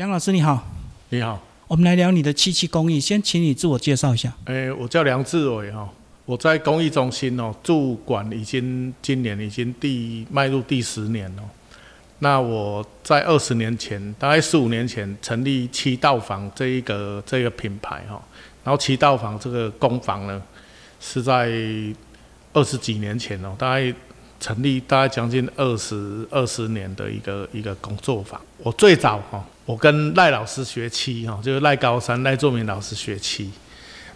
梁老师你好，你好，我们来聊你的漆器工艺，先请你自我介绍一下。诶，我叫梁志伟哈，我在工艺中心哦驻馆已经今年已经第迈入第十年了。那我在二十年前，大概十五年前成立七道坊这一个这个品牌哈，然后七道坊这个工坊呢是在二十几年前哦，大概。成立大概将近二十二十年的一个一个工作坊。我最早哈，我跟赖老师学漆哈，就是赖高山赖作明老师学漆，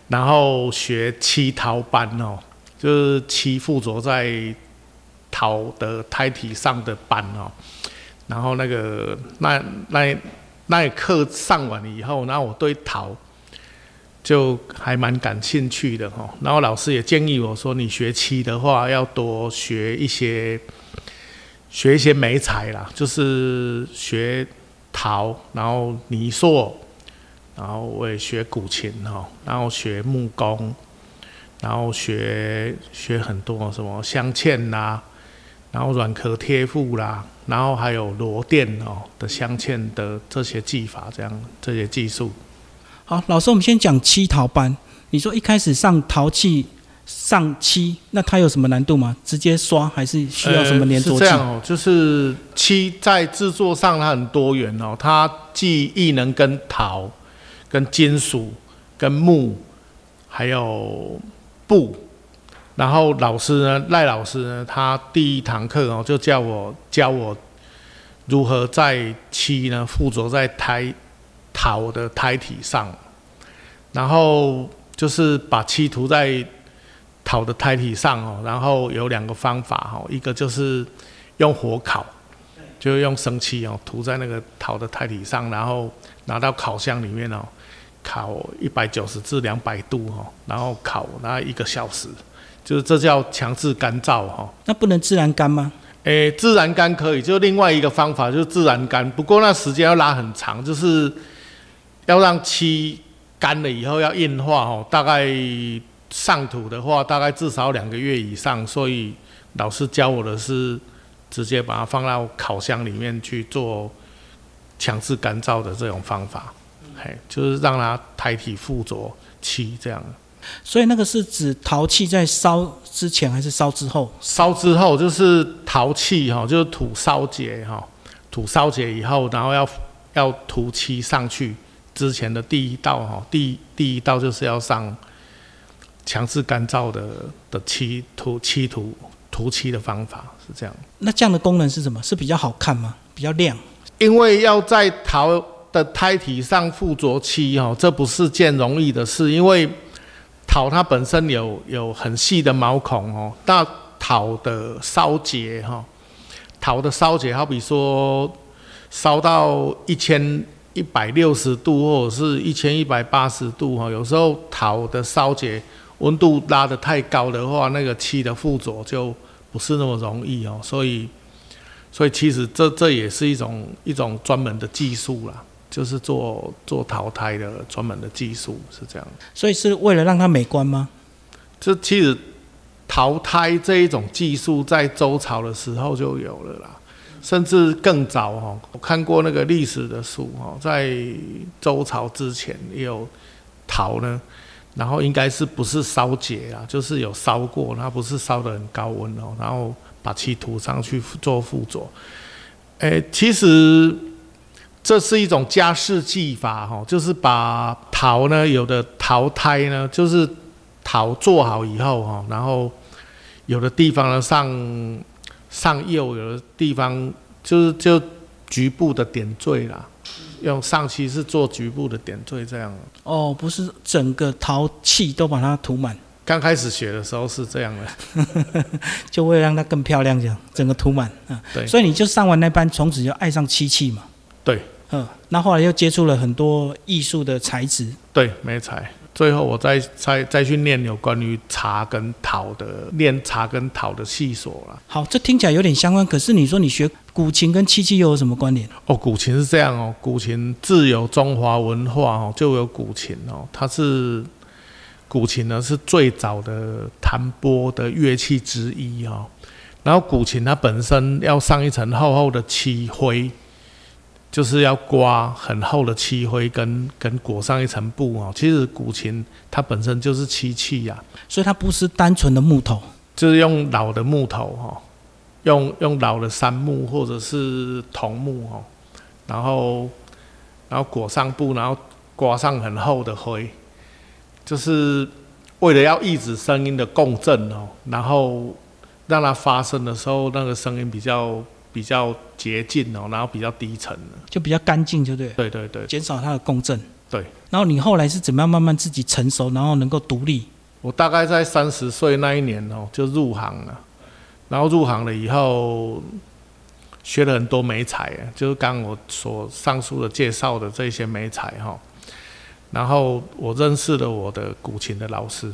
然后学漆陶班哦，就是漆附着在陶的胎体上的斑哦。然后那个那那那课上完以后，然后我对陶。就还蛮感兴趣的哈，然后老师也建议我说，你学漆的话要多学一些，学一些美彩啦，就是学陶，然后泥塑，然后我也学古琴哈，然后学木工，然后学学很多什么镶嵌啦，然后软壳贴附啦，然后还有螺钿哦的镶嵌的这些技法，这样这些技术。好，老师，我们先讲漆陶班。你说一开始上陶器上漆，那它有什么难度吗？直接刷还是需要什么粘着剂？这样哦，就是漆在制作上它很多元哦，它既亦能跟陶、跟金属、跟木，还有布。然后老师呢，赖老师呢，他第一堂课哦，就叫我教我如何在漆呢附着在胎。陶的胎体上，然后就是把漆涂在陶的胎体上哦，然后有两个方法哦，一个就是用火烤，就用生漆哦涂在那个陶的胎体上，然后拿到烤箱里面哦，烤一百九十至两百度哦，然后烤那一个小时，就是这叫强制干燥哈。那不能自然干吗？诶，自然干可以，就另外一个方法就是自然干，不过那时间要拉很长，就是。要让漆干了以后要硬化哦，大概上土的话，大概至少两个月以上。所以老师教我的是直接把它放到烤箱里面去做强制干燥的这种方法，嘿，就是让它胎体附着漆这样。所以那个是指陶器在烧之前还是烧之后？烧之后就是陶器哈，就是土烧结哈，土烧结以后，然后要要涂漆上去。之前的第一道哈，第第一道就是要上强制干燥的的漆涂漆涂涂漆的方法是这样。那这样的功能是什么？是比较好看吗？比较亮？因为要在陶的胎体上附着漆哦，这不是件容易的事。因为陶它本身有有很细的毛孔哦，那陶的烧结哈，陶的烧结，好比说烧到一千。一百六十度或者是一千一百八十度哈，有时候陶的烧结温度拉得太高的话，那个漆的附着就不是那么容易哦。所以，所以其实这这也是一种一种专门的技术啦，就是做做淘汰的专门的技术是这样。所以是为了让它美观吗？这其实淘汰这一种技术在周朝的时候就有了啦。甚至更早哈，我看过那个历史的书哈，在周朝之前也有陶呢，然后应该是不是烧结啊，就是有烧过，它不是烧的很高温哦，然后把漆涂上去做附着。诶，其实这是一种加湿技法哈，就是把陶呢，有的陶胎呢，就是陶做好以后哈，然后有的地方呢上。上釉有的地方就是就局部的点缀啦，用上漆是做局部的点缀这样。哦，不是整个陶器都把它涂满。刚开始学的时候是这样的，就会让它更漂亮，这样整个涂满啊。对。所以你就上完那班，从此就爱上漆器嘛。对。嗯，那后来又接触了很多艺术的材质。对，没材。最后，我再再再去念有关于茶跟陶的，念茶跟陶的细所了。好，这听起来有点相关。可是你说你学古琴跟漆器又有什么关联？哦，古琴是这样哦，古琴自有中华文化哦，就有古琴哦。它是古琴呢，是最早的弹拨的乐器之一哦。然后古琴它本身要上一层厚厚的漆灰，就是要刮很厚的漆灰跟跟裹上一层布哦。其实古琴它本身就是漆器呀，所以它不是单纯的木头，就是用老的木头哈，用用老的杉木或者是桐木哦，然后然后裹上布，然后刮上很厚的灰，就是为了要抑制声音的共振哦，然后让它发声的时候那个声音比较。比较洁净哦，然后比较低沉就比较干净，就对。对对对，减少它的共振。对。然后你后来是怎么样慢慢自己成熟，然后能够独立？我大概在三十岁那一年哦，就入行了。然后入行了以后，学了很多美彩，就是刚我所上述的介绍的这些美彩哈。然后我认识了我的古琴的老师。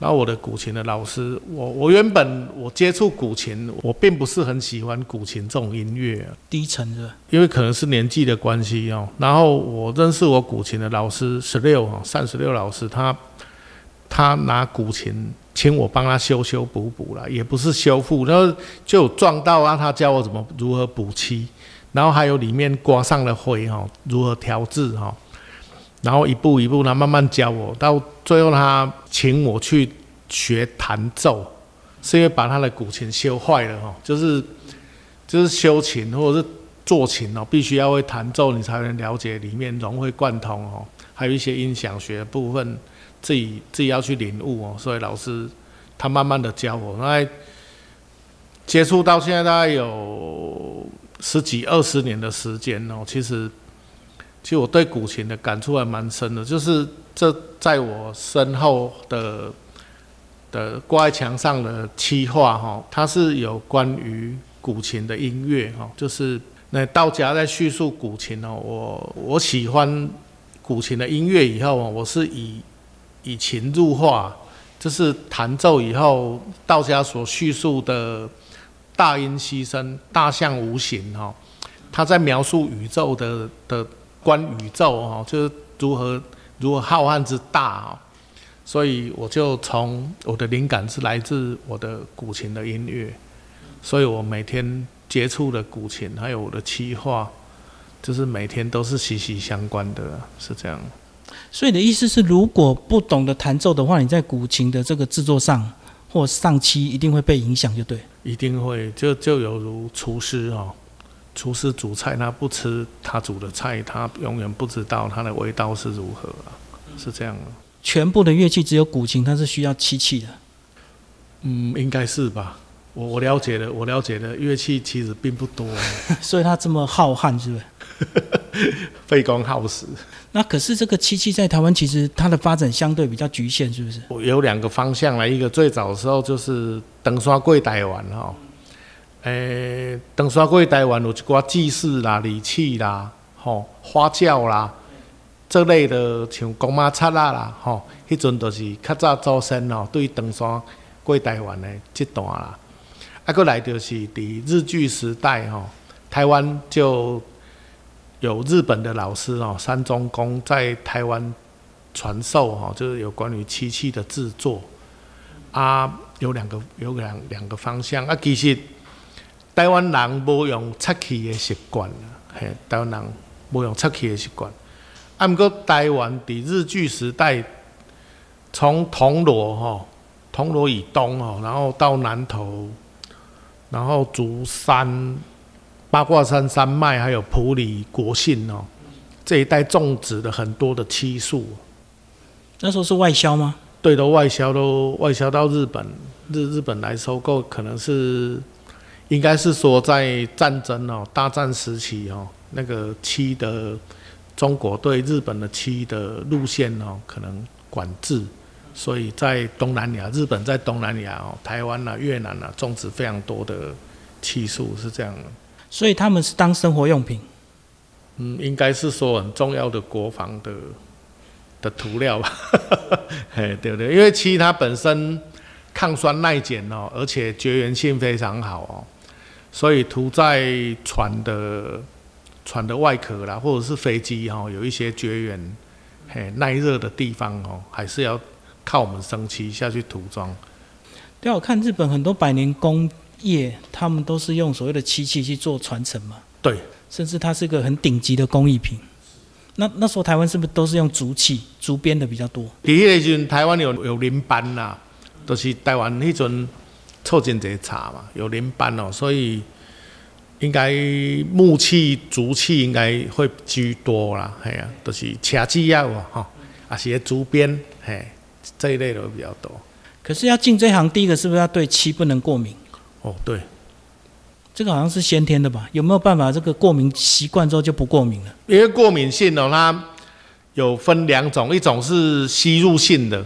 然后我的古琴的老师，我我原本我接触古琴，我并不是很喜欢古琴这种音乐，低沉的，因为可能是年纪的关系哦。然后我认识我古琴的老师十六啊，三十六老师，他他拿古琴请我帮他修修补补了，也不是修复，然后就撞到啊，他教我怎么如何补漆，然后还有里面刮上了灰哈，如何调制哈。然后一步一步，他慢慢教我，到最后他请我去学弹奏，是因为把他的古琴修坏了哈，就是就是修琴或者是做琴哦，必须要会弹奏，你才能了解里面融会贯通哦，还有一些音响学部分，自己自己要去领悟哦。所以老师他慢慢的教我，那接触到现在大概有十几二十年的时间哦，其实。其实我对古琴的感触还蛮深的，就是这在我身后的的挂在墙上的漆画哈，它是有关于古琴的音乐哈，就是那道家在叙述古琴哦，我我喜欢古琴的音乐以后啊，我是以以琴入画，就是弹奏以后道家所叙述的大音希声、大象无形哈，他在描述宇宙的的。观宇宙哦，就是如何如何浩瀚之大哦，所以我就从我的灵感是来自我的古琴的音乐，所以我每天接触的古琴还有我的漆画，就是每天都是息息相关的，是这样。所以你的意思是，如果不懂得弹奏的话，你在古琴的这个制作上或上期一定会被影响，就对。一定会，就就犹如厨师哦。厨师煮菜，他不吃他煮的菜，他永远不知道它的味道是如何啊，是这样全部的乐器只有古琴，它是需要漆器的。嗯，应该是吧。我我了解的，我了解的乐器其实并不多，所以它这么浩瀚，是不是？费工耗时。那可是这个漆器在台湾其实它的发展相对比较局限，是不是？我有两个方向来，一个最早的时候就是登山柜台湾哈。诶，登山过台湾有一寡祭祀啦、礼器啦、吼花轿啦，这类的像公妈擦啦啦，吼，迄阵就是较早祖先哦，对登山过台湾的这段啦。啊，过来就是伫日据时代吼，台湾就有日本的老师哦，山中公在台湾传授哦，就是有关于漆器的制作。啊，有两个有两两个方向啊，其实。台湾人无用漆器的习惯嘿，台湾人无用漆器的习惯。啊，毋过台湾伫日据时代，从铜锣吼，铜锣以东吼，然后到南投，然后竹山、八卦山山脉，还有普里国信哦，这一带种植的很多的漆树。那时候是外销吗？对的，外销都外销到日本，日日本来收购，可能是。应该是说，在战争哦，大战时期哦，那个漆的中国对日本的漆的路线哦，可能管制，所以在东南亚，日本在东南亚哦，台湾啊、越南啊，种植非常多的漆树，是这样的。所以他们是当生活用品。嗯，应该是说很重要的国防的的涂料吧？嘿，对不对？因为漆它本身抗酸耐碱哦，而且绝缘性非常好哦。所以涂在船的船的外壳啦，或者是飞机哈，有一些绝缘、嘿耐热的地方哦，还是要靠我们生漆下去涂装。对，我看日本很多百年工业，他们都是用所谓的漆器去做传承嘛。对，甚至它是个很顶级的工艺品。那那时候台湾是不是都是用竹器、竹编的比较多？伫迄个时阵，台湾有有林班啦，都、是台湾迄阵凑真侪茶嘛，有林班哦，所以应该木器、竹器应该会居多啦，系啊，都、是车子啊，吼，啊是竹编，嘿，这一类的会比较多。可是要进这行，第一个是不是要对漆不能过敏？哦，对，这个好像是先天的吧？有没有办法这个过敏习惯之后就不过敏了？因为过敏性哦，它有分两种，一种是吸入性的，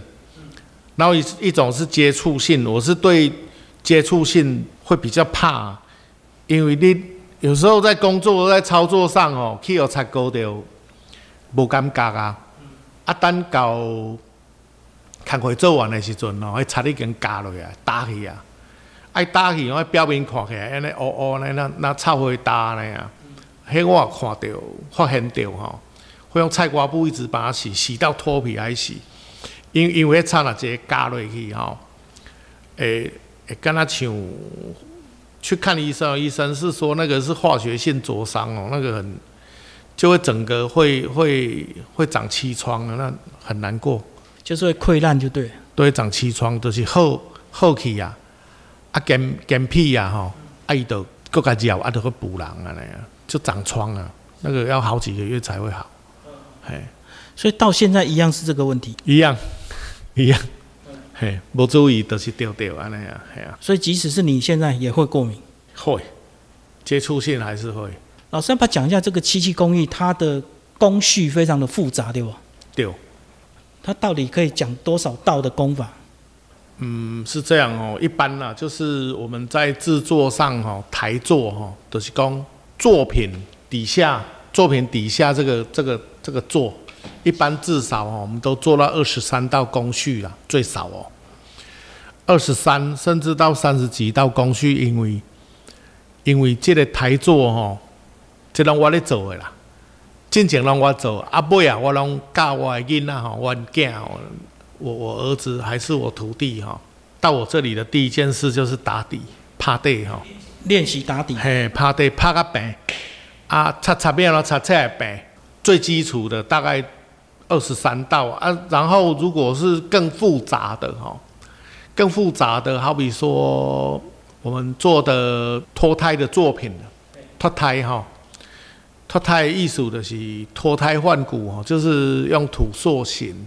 然后一一种是接触性。我是对接触性会比较怕，因为你有时候在工作在操作上哦，去有擦膏掉，无感觉啊。啊，等到工课做完的时阵哦，迄擦已经加落去啊，打去啊。爱打去，我表面看起来安尼乌乌安尼，那那臭灰打安尼啊，迄我也看到，发现到吼，会用菜瓜布一直把它洗，洗到脱皮还洗，因因为迄擦若直接加落去吼，诶诶，敢若像去看医生，医生是说那个是化学性灼伤哦，那个很就会整个会会会长气疮的，那很难过，就是会溃烂就对了。都会长气疮，就是后后期呀。啊，干干屁呀吼，啊伊就搁家咬，啊，就去补人啊那样，就长疮啊，那个要好几个月才会好，嘿，所以到现在一样是这个问题，一样一样，嘿，无注意都是掉掉安尼啊，嘿啊，所以即使是你现在也会过敏，会接触性还是会。老师要不要讲一下这个漆器工艺，它的工序非常的复杂，对吧？对，它到底可以讲多少道的功法？嗯，是这样哦。一般呢，就是我们在制作上哈，台座哈，都是讲作品底下，作品底下这个这个这个座，一般至少哦，我们都做到二十三道工序啦，最少哦，二十三甚至到三十几道工序，因为因为这个台座哈，这拢我咧做的啦，进前拢我做，阿尾啊，我拢教我的囡仔吼，我囝哦。我我儿子还是我徒弟哈，到我这里的第一件事就是打底趴地哈，练习打底。嘿，趴地趴个白，啊，擦擦边了擦擦白，最基础的大概二十三道啊，然后如果是更复杂的哈，更复杂的好比说我们做的脱胎的作品，脱胎哈，脱胎艺术的是脱胎换骨哈，就是用土塑形。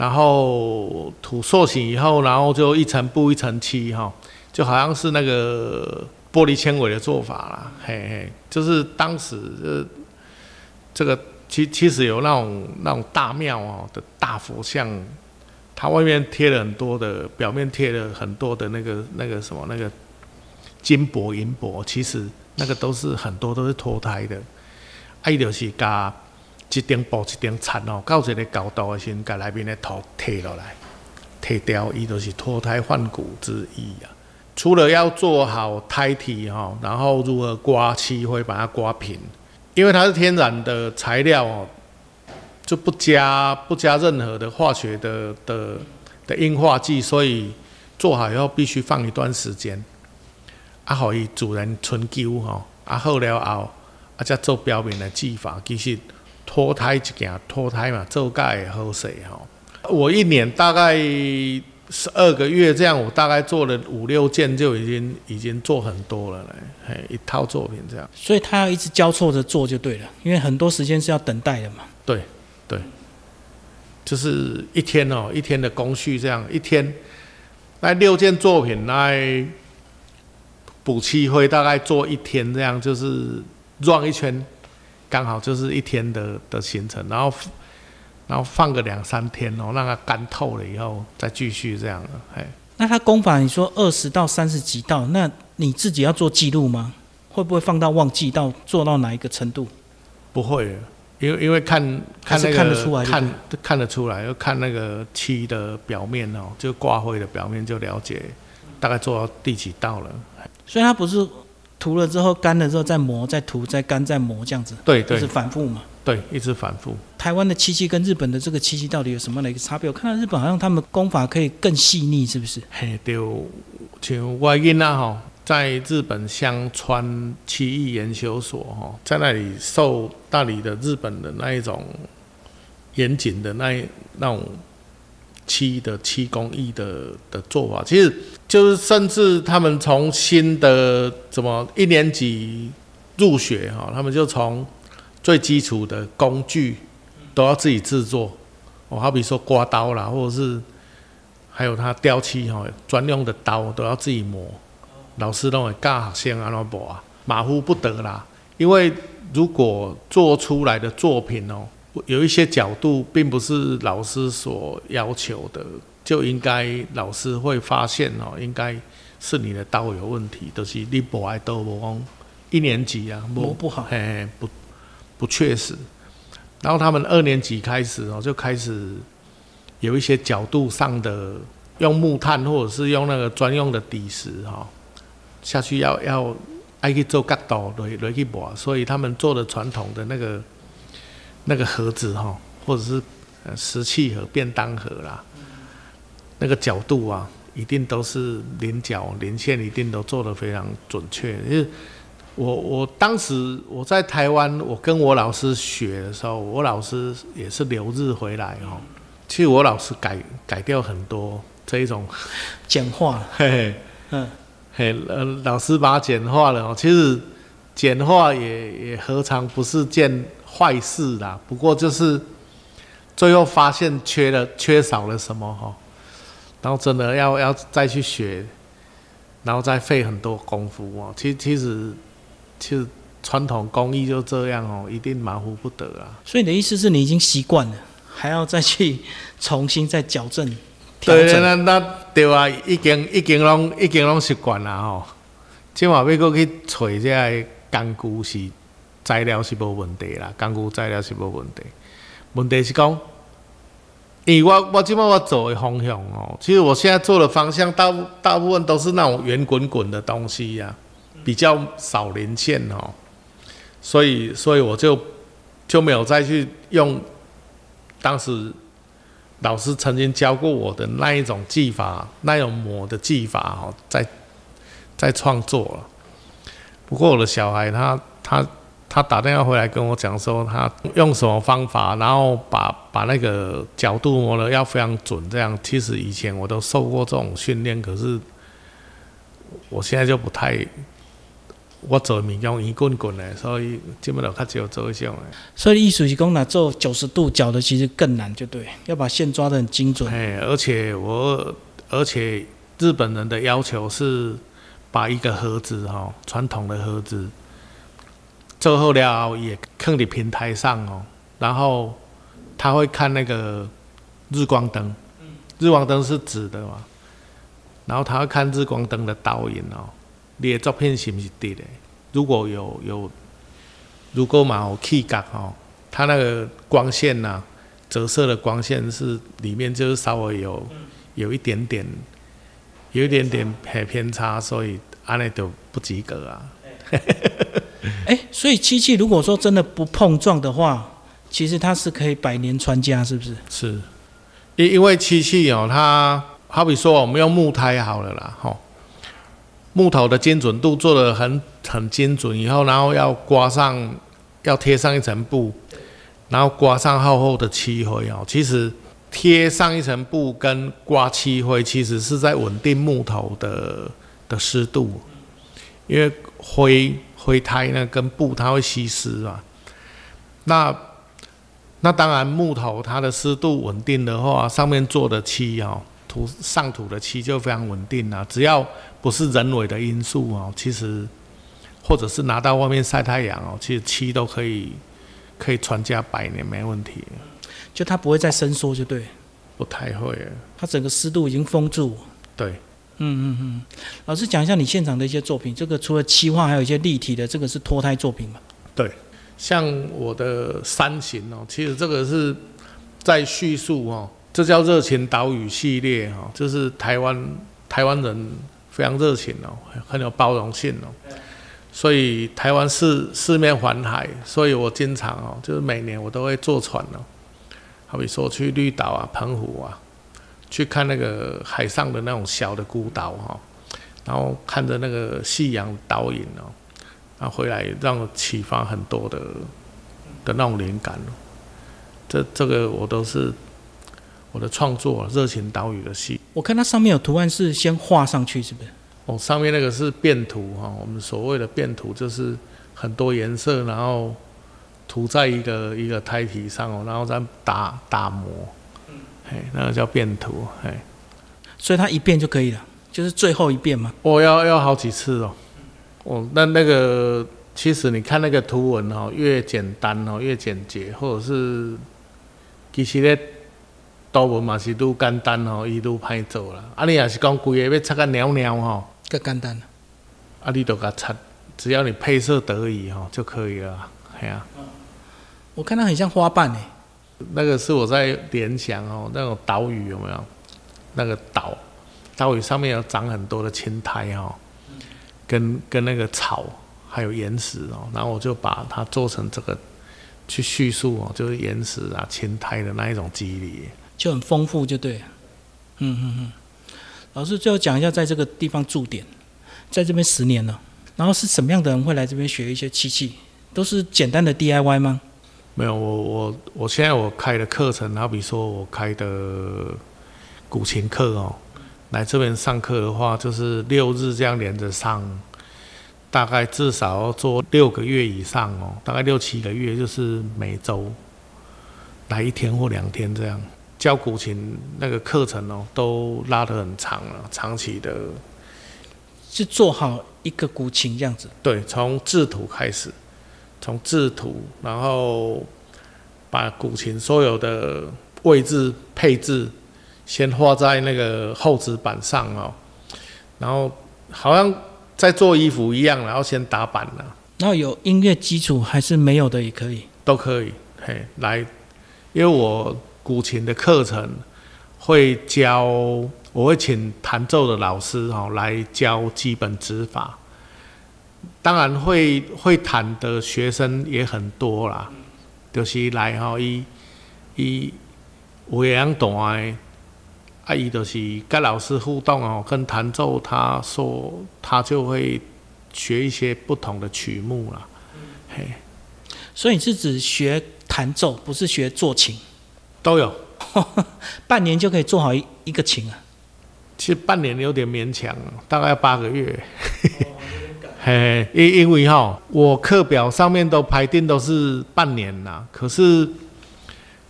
然后土塑形以后，然后就一层布一层漆哈，就好像是那个玻璃纤维的做法啦，嘿嘿，就是当时呃这个其其实有那种那种大庙哦的大佛像，它外面贴了很多的，表面贴了很多的那个那个什么那个金箔银箔，其实那个都是很多都是脱胎的，爱就是加。一顶布一顶铲哦，到一个高度的时，甲内面的土摕落来，摕掉，伊就是脱胎换骨之意啊。除了要做好胎体哈，然后如何刮漆，会把它刮平，因为它是天然的材料哦，就不加不加任何的化学的的的硬化剂，所以做好以后必须放一段时间，啊，互伊自然存久吼，啊好了后，啊再做表面的技法，其实。脱胎一件脱胎嘛，做盖好势吼。我一年大概十二个月这样，我大概做了五六件，就已经已经做很多了嘞。嘿，一套作品这样。所以他要一直交错着做就对了，因为很多时间是要等待的嘛。对对，就是一天哦，一天的工序这样，一天那六件作品来补漆灰，大概做一天这样，就是转一圈。刚好就是一天的的行程，然后然后放个两三天哦，让它干透了以后再继续这样的。哎，那他功法你说二十到三十几道，那你自己要做记录吗？会不会放到忘记到做到哪一个程度？不会，因为因为看看那个看得出来，看看得出来，要看那个漆的表面哦，就挂灰的表面就了解大概做到第几道了。所以它不是。涂了之后，干了之后再磨，再涂，再干，再磨，这样子，对对，是反复嘛？对，一直反复。台湾的漆器跟日本的这个漆器到底有什么样的一个差别？我看到日本好像他们工法可以更细腻，是不是？嘿，对，像我囡仔吼，在日本香川漆艺研究所哈，在那里受大理的日本的那一种严谨的那一那种漆的漆工艺的的做法，其实就是甚至他们从新的怎么一年级入学哈，他们就从最基础的工具都要自己制作哦，好比说刮刀啦，或者是还有他雕漆哈专用的刀都要自己磨。老师都会教学生安怎磨啊，马虎不得啦。因为如果做出来的作品哦，有一些角度并不是老师所要求的，就应该老师会发现哦，应该是你的刀有问题，都是你磨爱刀磨一年级啊磨不好，嘿，不不确实。然后他们二年级开始哦，就开始有一些角度上的用木炭或者是用那个专用的底石哈。下去要要爱去做角度来来去磨，所以他们做的传统的那个那个盒子哈，或者是呃石器盒、便当盒啦，那个角度啊，一定都是连角连线，一定都做得非常准确。因为我我当时我在台湾，我跟我老师学的时候，我老师也是留日回来哦。其实我老师改改掉很多这一种简化，嘿嘿，嗯。嘿，呃，老师把它简化了哦。其实简化也也何尝不是件坏事啦？不过就是最后发现缺了缺少了什么哈，然后真的要要再去学，然后再费很多功夫哦。其其实其实传统工艺就这样哦，一定马虎不得啊。所以你的意思是你已经习惯了，还要再去重新再矫正？对，那那对啊，已经已经拢已经拢习惯了吼。即话要过去找这个工具是材料是无问题啦，工具材料是无问题。问题是讲，因为我我即摆我走的方向哦，其实我现在做的方向大大部分都是那种圆滚滚的东西呀，比较少连线哦。所以所以我就就没有再去用当时。老师曾经教过我的那一种技法，那种磨的技法哦，在在创作了。不过我的小孩他他他打电话回来跟我讲说，他用什么方法，然后把把那个角度磨的要非常准。这样其实以前我都受过这种训练，可是我现在就不太。我做面用圆滚滚的，所以基本上较少做一种的。所以意思是讲，那做九十度角的其实更难，就对，要把线抓得很精准。哎，而且我，而且日本人的要求是把一个盒子哈，传统的盒子做好了也放在平台上哦，然后他会看那个日光灯，日光灯是直的嘛，然后他会看日光灯的倒影哦。你的作品是不是对的？如果有有，如果嘛有气感哦，它那个光线呐，折射的光线是里面就是稍微有有一点点，有一点点偏偏差，所以安尼就不及格啊。哎，所以漆器如果说真的不碰撞的话，其实它是可以百年传家，是不是？是，因因为漆器哦，它好比说我们用木胎好了啦，吼。木头的精准度做的很很精准，以后然后要刮上，要贴上一层布，然后刮上厚厚的漆灰哦。其实贴上一层布跟刮漆灰，其实是在稳定木头的的湿度，因为灰灰胎呢跟布它会吸湿啊。那那当然木头它的湿度稳定的话，上面做的漆哦。涂上土的漆就非常稳定了，只要不是人为的因素哦，其实或者是拿到外面晒太阳哦，其实漆都可以可以传家百年没问题。就它不会再伸缩，就对。不太会，它整个湿度已经封住。对，嗯嗯嗯。老师讲一下你现场的一些作品，这个除了漆画，还有一些立体的，这个是脱胎作品嘛？对，像我的山形哦，其实这个是在叙述哦。这叫热情岛屿系列哈，就是台湾台湾人非常热情哦，很有包容性哦，所以台湾四四面环海，所以我经常哦，就是每年我都会坐船哦，好比说去绿岛啊、澎湖啊，去看那个海上的那种小的孤岛哈，然后看着那个夕阳倒影哦，然后回来让我启发很多的的那种灵感哦。这这个我都是我的创作《热情岛屿》的戏。我看它上面有图案是先画上去，是不是？哦，上面那个是变图哈，我们所谓的变图就是很多颜色，然后涂在一个一个胎体上哦，然后再打打磨，嘿，那个叫变图，嘿。所以它一遍就可以了，就是最后一遍嘛。我要要好几次哦。哦，那那个其实你看那个图文哦，越简单哦，越简洁，或者是其实咧图文嘛是愈简单哦，伊愈歹做啦。啊，你也是讲规个要擦个鸟鸟吼，更简单了。啊，你都甲擦，只要你配色得宜吼就可以了。系啊，我看它很像花瓣诶。那个是我在联想哦，那种岛屿有没有？那个岛，岛屿上面有长很多的青苔哦，跟跟那个草，还有岩石哦，然后我就把它做成这个去叙述哦，就是岩石啊、青苔的那一种肌理，就很丰富，就对。嗯嗯嗯。老师最后讲一下，在这个地方驻点，在这边十年了，然后是什么样的人会来这边学一些漆器？都是简单的 DIY 吗？没有，我我我现在我开的课程，好比说我开的。古琴课哦，来这边上课的话，就是六日这样连着上，大概至少要做六个月以上哦，大概六七个月，就是每周来一天或两天这样教古琴那个课程哦，都拉得很长了，长期的，是做好一个古琴这样子。对，从制图开始，从制图，然后把古琴所有的位置配置。先画在那个厚纸板上哦，然后好像在做衣服一样，然后先打板了。然后有音乐基础还是没有的也可以，都可以。嘿，来，因为我古琴的课程会教，我会请弹奏的老师哦来教基本指法。当然会会弹的学生也很多啦，就是来哈一一有样弹的。阿姨就是跟老师互动哦，跟弹奏，他说他就会学一些不同的曲目啦。嘿，所以你是指学弹奏，不是学做琴？都有，半年就可以做好一一个琴啊？其实半年有点勉强，大概八个月。嘿，因因为哈，我课表上面都排定都是半年啦，可是，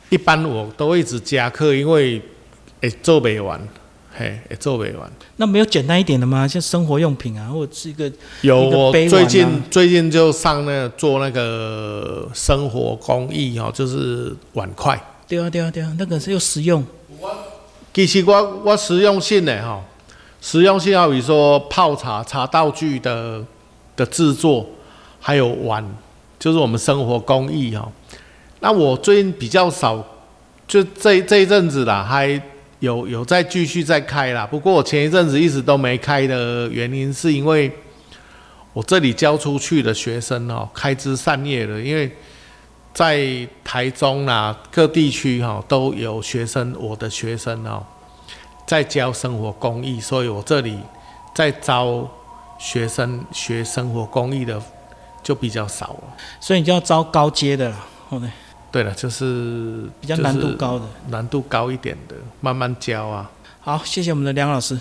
一般我都一直加课，因为。会做不完，嘿，会做不完。那没有简单一点的吗？像生活用品啊，或者是一个有我最近最近就上那做那个生活工艺哦，就是碗筷。对啊对啊对啊，那个是又实用。其实我我实用性的哈，实用性好比说泡茶茶道具的的制作，还有碗，就是我们生活工艺哈。那我最近比较少，就这这一阵子啦，还。有有在继续在开啦，不过我前一阵子一直都没开的原因，是因为我这里教出去的学生哦，开枝散叶了。因为在台中啦各地区哈都有学生，我的学生哦在教生活工艺，所以我这里在招学生学生活工艺的就比较少了。所以你就要招高阶的了，后面。对了，就是比较难度高的，难度高一点的，慢慢教啊。好，谢谢我们的梁老师。